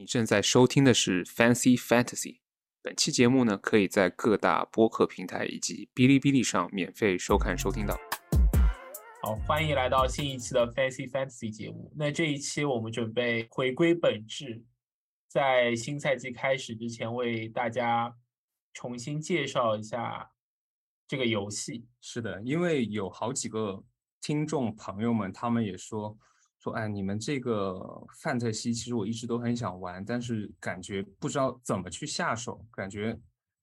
你正在收听的是 Fancy Fantasy。本期节目呢，可以在各大播客平台以及哔哩哔哩上免费收看收听到。好，欢迎来到新一期的 Fancy Fantasy 节目。那这一期我们准备回归本质，在新赛季开始之前，为大家重新介绍一下这个游戏。是的，因为有好几个听众朋友们，他们也说说，哎，你们这个范特西其实我一直都很想玩，但是感觉不知道怎么去下手，感觉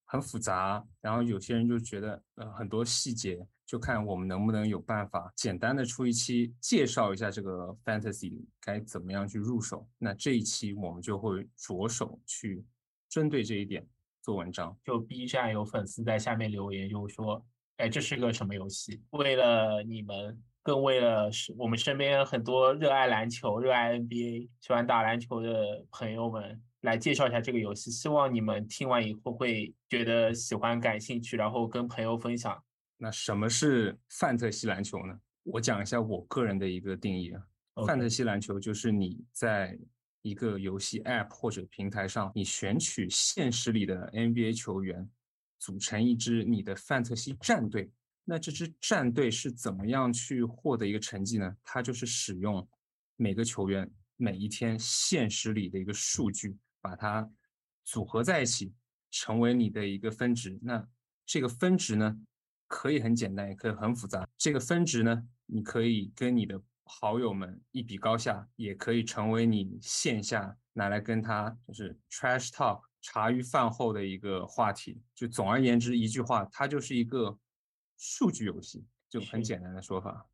很复杂。然后有些人就觉得，呃，很多细节。就看我们能不能有办法简单的出一期介绍一下这个 fantasy 该怎么样去入手。那这一期我们就会着手去针对这一点做文章。就 B 站有粉丝在下面留言，就说：“哎，这是个什么游戏？”为了你们，更为了是我们身边很多热爱篮球、热爱 NBA、喜欢打篮球的朋友们来介绍一下这个游戏。希望你们听完以后会觉得喜欢、感兴趣，然后跟朋友分享。那什么是范特西篮球呢？我讲一下我个人的一个定义啊。范特西篮球就是你在一个游戏 App 或者平台上，你选取现实里的 NBA 球员，组成一支你的范特西战队。那这支战队是怎么样去获得一个成绩呢？它就是使用每个球员每一天现实里的一个数据，把它组合在一起，成为你的一个分值。那这个分值呢？可以很简单，也可以很复杂。这个分值呢，你可以跟你的好友们一比高下，也可以成为你线下拿来跟他就是 trash talk 茶余饭后的一个话题。就总而言之，一句话，它就是一个数据游戏，就很简单的说法。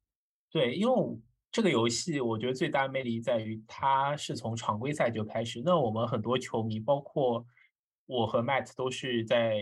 对，因为这个游戏，我觉得最大魅力在于它是从常规赛就开始。那我们很多球迷，包括我和 Matt 都是在。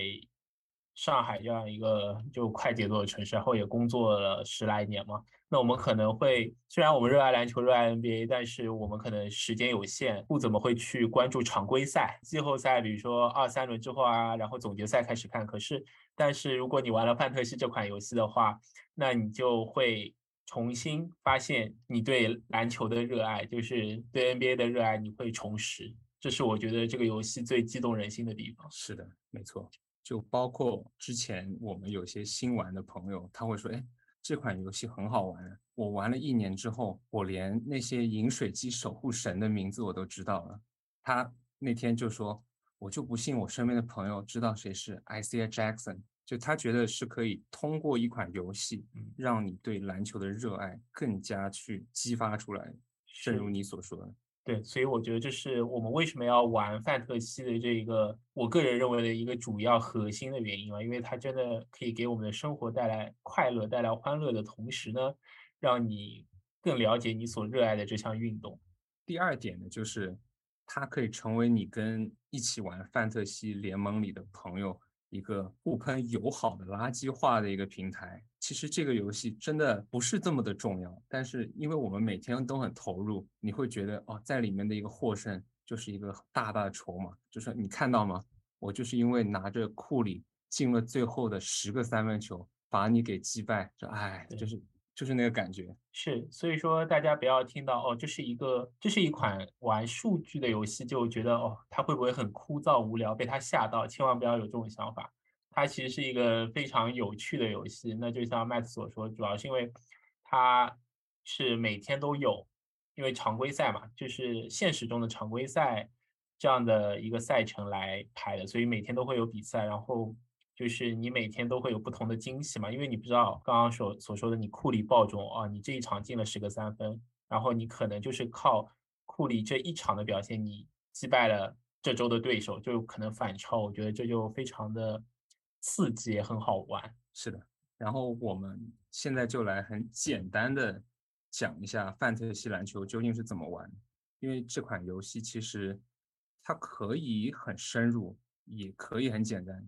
上海这样一个就快节奏的城市，然后也工作了十来年嘛。那我们可能会，虽然我们热爱篮球、热爱 NBA，但是我们可能时间有限，不怎么会去关注常规赛、季后赛，比如说二三轮之后啊，然后总决赛开始看。可是，但是如果你玩了范特西这款游戏的话，那你就会重新发现你对篮球的热爱，就是对 NBA 的热爱，你会重拾。这是我觉得这个游戏最激动人心的地方。是的，没错。就包括之前我们有些新玩的朋友，他会说：“哎，这款游戏很好玩。我玩了一年之后，我连那些饮水机守护神的名字我都知道了。”他那天就说：“我就不信我身边的朋友知道谁是 Isaiah Jackson。”就他觉得是可以通过一款游戏，让你对篮球的热爱更加去激发出来。正如你所说的。对，所以我觉得这是我们为什么要玩范特西的这一个，我个人认为的一个主要核心的原因嘛，因为它真的可以给我们的生活带来快乐、带来欢乐的同时呢，让你更了解你所热爱的这项运动。第二点呢，就是它可以成为你跟一起玩范特西联盟里的朋友。一个互喷友好的垃圾化的一个平台，其实这个游戏真的不是这么的重要，但是因为我们每天都很投入，你会觉得哦，在里面的一个获胜就是一个大大的筹码，就是你看到吗？我就是因为拿着库里进了最后的十个三分球，把你给击败，这哎，就是。就是那个感觉，是，所以说大家不要听到哦，这是一个，这是一款玩数据的游戏，就觉得哦，它会不会很枯燥无聊，被它吓到，千万不要有这种想法。它其实是一个非常有趣的游戏。那就像 Max 所说，主要是因为它是每天都有，因为常规赛嘛，就是现实中的常规赛这样的一个赛程来排的，所以每天都会有比赛，然后。就是你每天都会有不同的惊喜嘛，因为你不知道刚刚所所说的你库里爆中啊，你这一场进了十个三分，然后你可能就是靠库里这一场的表现，你击败了这周的对手，就可能反超。我觉得这就非常的刺激，也很好玩。是的，然后我们现在就来很简单的讲一下范特西篮球究竟是怎么玩，因为这款游戏其实它可以很深入，也可以很简单。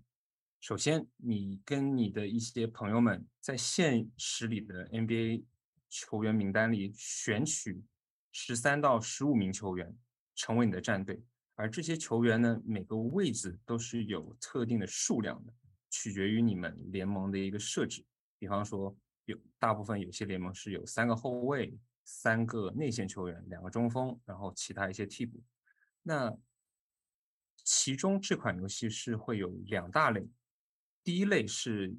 首先，你跟你的一些朋友们在现实里的 NBA 球员名单里选取十三到十五名球员成为你的战队，而这些球员呢，每个位置都是有特定的数量的，取决于你们联盟的一个设置。比方说，有大部分有些联盟是有三个后卫、三个内线球员、两个中锋，然后其他一些替补。那其中这款游戏是会有两大类，第一类是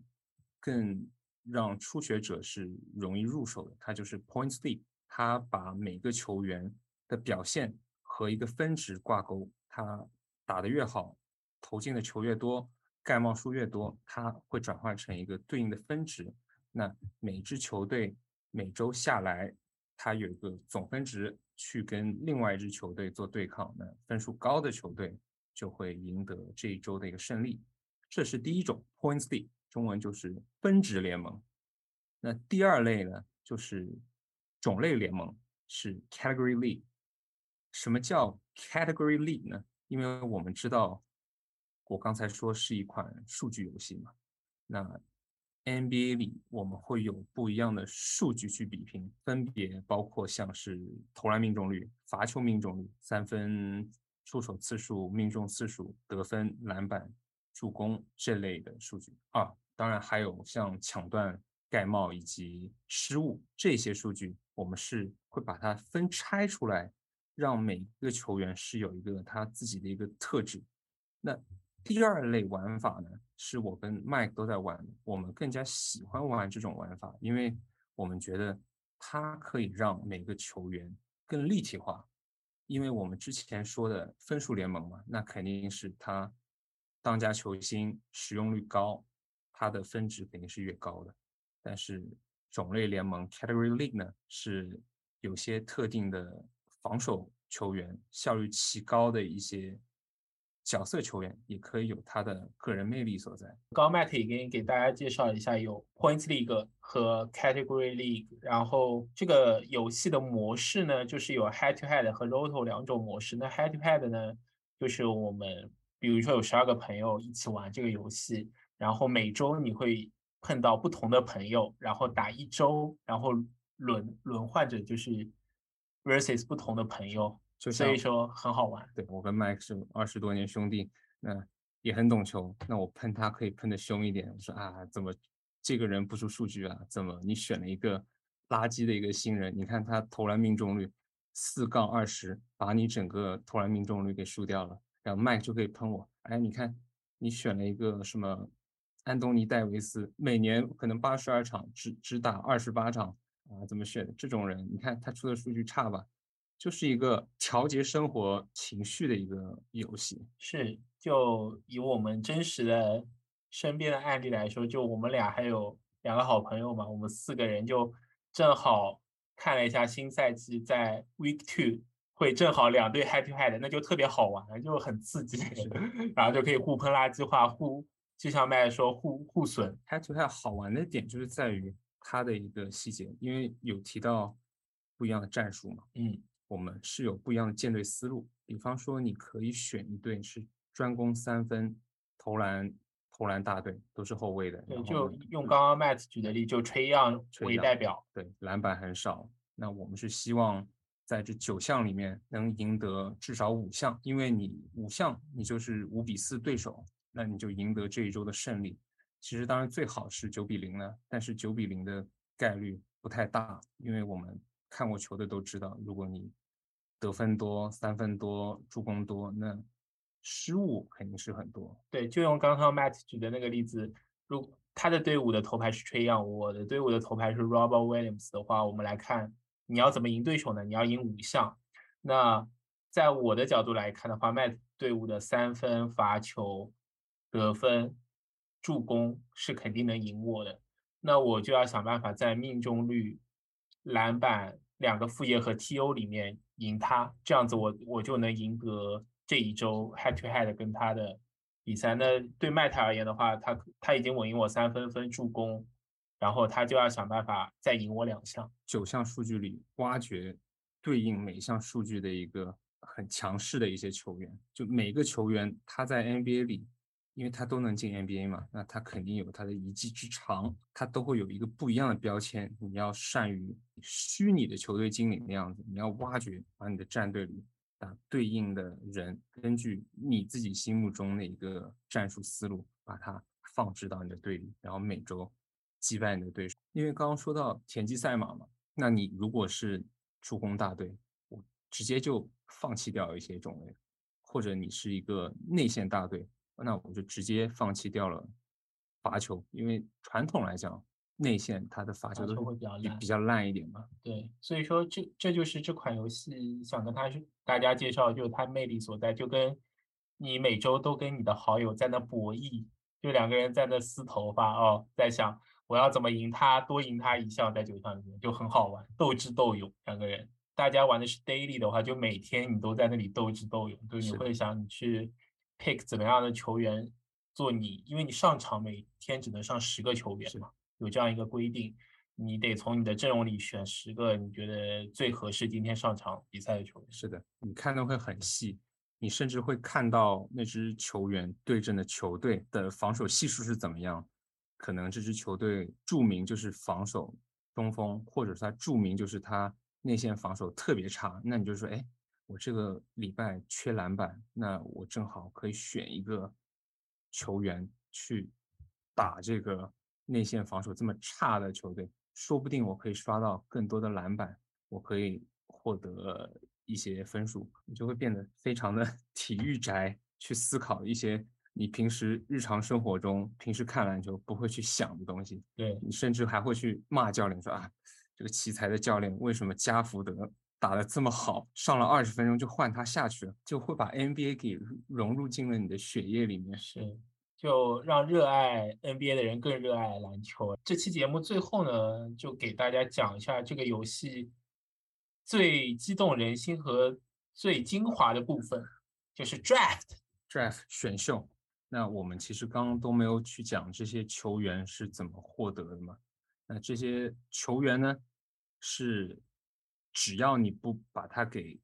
更让初学者是容易入手的，它就是 Points League，它把每个球员的表现和一个分值挂钩，他打得越好，投进的球越多，盖帽数越多，它会转换成一个对应的分值。那每支球队每周下来，它有一个总分值去跟另外一支球队做对抗，那分数高的球队。就会赢得这一周的一个胜利，这是第一种 Points League，中文就是分值联盟。那第二类呢，就是种类联盟，是 Category League。什么叫 Category League 呢？因为我们知道，我刚才说是一款数据游戏嘛。那 NBA 里我们会有不一样的数据去比拼，分别包括像是投篮命中率、罚球命中率、三分。出手次数、命中次数、得分、篮板、助攻这类的数据啊，当然还有像抢断、盖帽以及失误这些数据，我们是会把它分拆出来，让每一个球员是有一个他自己的一个特质。那第二类玩法呢，是我跟 Mike 都在玩，我们更加喜欢玩这种玩法，因为我们觉得它可以让每个球员更立体化。因为我们之前说的分数联盟嘛，那肯定是他当家球星使用率高，他的分值肯定是越高的。但是种类联盟 （Category League） 呢，是有些特定的防守球员效率奇高的一些。角色球员也可以有他的个人魅力所在。刚刚 Matt 已经给大家介绍一下有 Points League 和 Category League，然后这个游戏的模式呢，就是有 Head to Head 和 Roto 两种模式。那 Head to Head 呢，就是我们比如说有十二个朋友一起玩这个游戏，然后每周你会碰到不同的朋友，然后打一周，然后轮轮换着就是 versus 不同的朋友。就所以说很好玩。对我跟 Mike 是二十多年兄弟，那也很懂球。那我喷他可以喷的凶一点，我说啊，怎么这个人不出数据啊？怎么你选了一个垃圾的一个新人？你看他投篮命中率四杠二十，把你整个投篮命中率给输掉了。然后麦就可以喷我，哎，你看你选了一个什么安东尼戴维斯，每年可能八十二场只只打二十八场啊？怎么选这种人？你看他出的数据差吧？就是一个调节生活情绪的一个游戏。是，就以我们真实的身边的案例来说，就我们俩还有两个好朋友嘛，我们四个人就正好看了一下新赛季在 Week Two 会正好两队 to Head，那就特别好玩，就很刺激，然后就可以互喷垃圾话，互就像麦说互互损。Head to Head 好玩的点就是在于它的一个细节，因为有提到不一样的战术嘛，嗯。我们是有不一样的舰队思路，比方说，你可以选一队是专攻三分、投篮、投篮大队，都是后卫的。对，就用刚刚 Matt 举的例，就吹样为代表。对，篮板很少。那我们是希望在这九项里面能赢得至少五项，因为你五项你就是五比四对手，那你就赢得这一周的胜利。其实当然最好是九比零了，但是九比零的概率不太大，因为我们。看过球的都知道，如果你得分多、三分多、助攻多，那失误肯定是很多。对，就用刚刚 Matt 举的那个例子，如他的队伍的头牌是 Trey Young，我的队伍的头牌是 Robert Williams 的话，我们来看你要怎么赢对手呢？你要赢五项。那在我的角度来看的话，Mat 队伍的三分、罚球、得分、助攻是肯定能赢我的，那我就要想办法在命中率、篮板。两个副业和 TO 里面赢他，这样子我我就能赢得这一周 head to head 跟他的比赛。那对麦泰而言的话，他他已经稳赢我三分分助攻，然后他就要想办法再赢我两项。九项数据里挖掘对应每项数据的一个很强势的一些球员，就每个球员他在 NBA 里。因为他都能进 NBA 嘛，那他肯定有他的一技之长，他都会有一个不一样的标签。你要善于虚拟的球队经理那样子，你要挖掘，把你的战队里打对应的人，根据你自己心目中的一个战术思路，把它放置到你的队里，然后每周击败你的对手。因为刚刚说到田忌赛马嘛，那你如果是助攻大队，我直接就放弃掉一些种类。或者你是一个内线大队，那我就直接放弃掉了罚球，因为传统来讲，内线它的罚球都会比较烂，比较烂一点嘛。对，所以说这这就是这款游戏想跟他大家介绍，就是它魅力所在，就跟你每周都跟你的好友在那博弈，就两个人在那撕头发哦，在想。我要怎么赢他？多赢他一项，在九项里面就很好玩，斗智斗勇。两个人，大家玩的是 daily 的话，就每天你都在那里斗智斗勇，就你会想你去 pick 怎么样的球员做你，因为你上场每天只能上十个球员嘛，有这样一个规定，你得从你的阵容里选十个你觉得最合适今天上场比赛的球员。是的，你看的会很细，你甚至会看到那支球员对阵的球队的防守系数是怎么样。可能这支球队著名就是防守中锋，或者他著名就是他内线防守特别差。那你就说，哎，我这个礼拜缺篮板，那我正好可以选一个球员去打这个内线防守这么差的球队，说不定我可以刷到更多的篮板，我可以获得一些分数。你就会变得非常的 体育宅，去思考一些。你平时日常生活中，平时看篮球不会去想的东西，对。你甚至还会去骂教练说啊，这个奇才的教练为什么加福德打得这么好，上了二十分钟就换他下去了，就会把 NBA 给融入进了你的血液里面，是，就让热爱 NBA 的人更热爱篮球。这期节目最后呢，就给大家讲一下这个游戏最激动人心和最精华的部分，就是 Draft，Draft 选秀。那我们其实刚刚都没有去讲这些球员是怎么获得的嘛？那这些球员呢，是只要你不把它给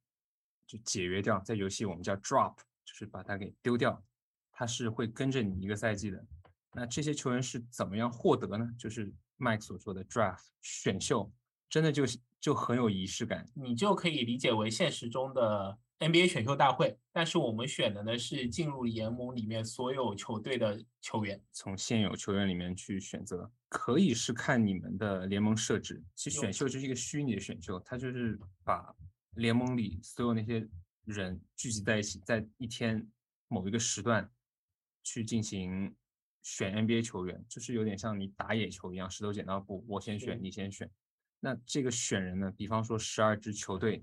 就解约掉，在游戏我们叫 drop，就是把它给丢掉，它是会跟着你一个赛季的。那这些球员是怎么样获得呢？就是 Mike 所说的 draft 选秀，真的就就很有仪式感，你就可以理解为现实中的。NBA 选秀大会，但是我们选的呢是进入联盟里面所有球队的球员，从现有球员里面去选择，可以是看你们的联盟设置。其实选秀就是一个虚拟的选秀，它就是把联盟里所有那些人聚集在一起，在一天某一个时段去进行选 NBA 球员，就是有点像你打野球一样，石头剪刀布，我先选，你先选。那这个选人呢，比方说十二支球队。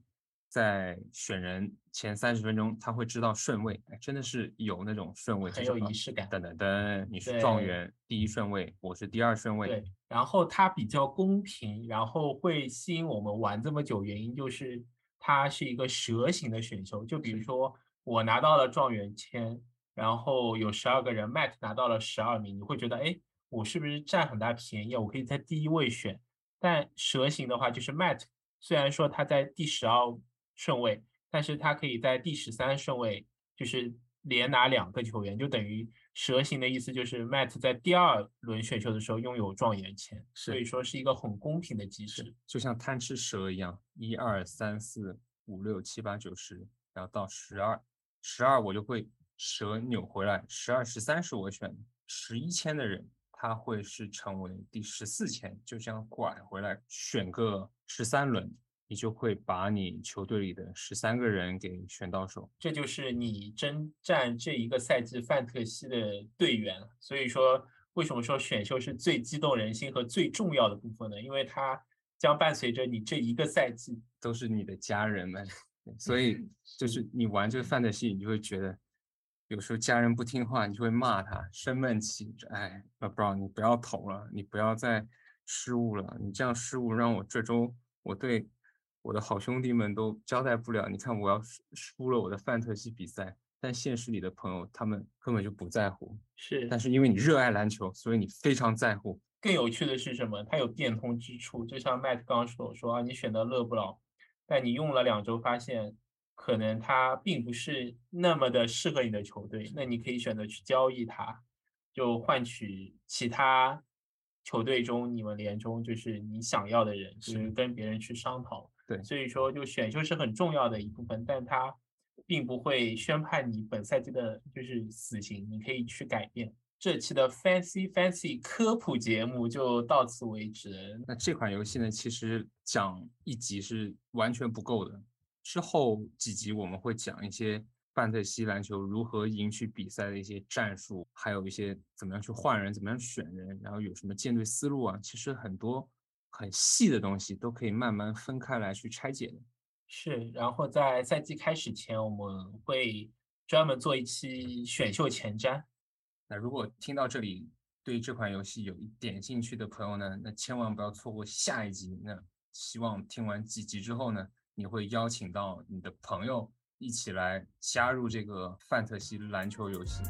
在选人前三十分钟，他会知道顺位，哎，真的是有那种顺位，很有仪式感。等等等，你是状元第一顺位，我是第二顺位。对，然后它比较公平，然后会吸引我们玩这么久，原因就是它是一个蛇形的选秀。就比如说我拿到了状元签，然后有十二个人，Matt 拿到了十二名，你会觉得，哎，我是不是占很大便宜？我可以在第一位选。但蛇形的话，就是 Matt 虽然说他在第十二。顺位，但是他可以在第十三顺位，就是连拿两个球员，就等于蛇形的意思就是 Matt 在第二轮选秀的时候拥有状元签，所以说是一个很公平的机制，就像贪吃蛇一样，一二三四五六七八九十，然后到十二，十二我就会蛇扭回来，十二十三是我选的，十一签的人他会是成为第十四签，就这样拐回来选个十三轮。你就会把你球队里的十三个人给选到手，这就是你征战这一个赛季范特西的队员。所以说，为什么说选秀是最激动人心和最重要的部分呢？因为它将伴随着你这一个赛季，都是你的家人们。所以，就是你玩这个范特西，你就会觉得，有时候家人不听话，你就会骂他，生闷气。哎，Bro，你不要投了，你不要再失误了，你这样失误让我这周我对。我的好兄弟们都交代不了，你看我要输了我的范特西比赛，但现实里的朋友他们根本就不在乎。是，但是因为你热爱篮球，所以你非常在乎。更有趣的是什么？它有变通之处，就像 Matt 刚刚说说啊，你选择勒布朗，但你用了两周，发现可能他并不是那么的适合你的球队，那你可以选择去交易他，就换取其他球队中你们联中就是你想要的人，就是跟别人去商讨。对，所以说就选秀是很重要的一部分，但它并不会宣判你本赛季的就是死刑，你可以去改变。这期的 Fancy Fancy 科普节目就到此为止。那这款游戏呢，其实讲一集是完全不够的，之后几集我们会讲一些范特西篮球如何赢取比赛的一些战术，还有一些怎么样去换人、怎么样选人，然后有什么建队思路啊，其实很多很细的东西都可以慢慢分开来去拆解的。是，然后在赛季开始前，我们会专门做一期选秀前瞻。那如果听到这里，对这款游戏有一点兴趣的朋友呢，那千万不要错过下一集。那希望听完几集之后呢，你会邀请到你的朋友一起来加入这个范特西篮球游戏。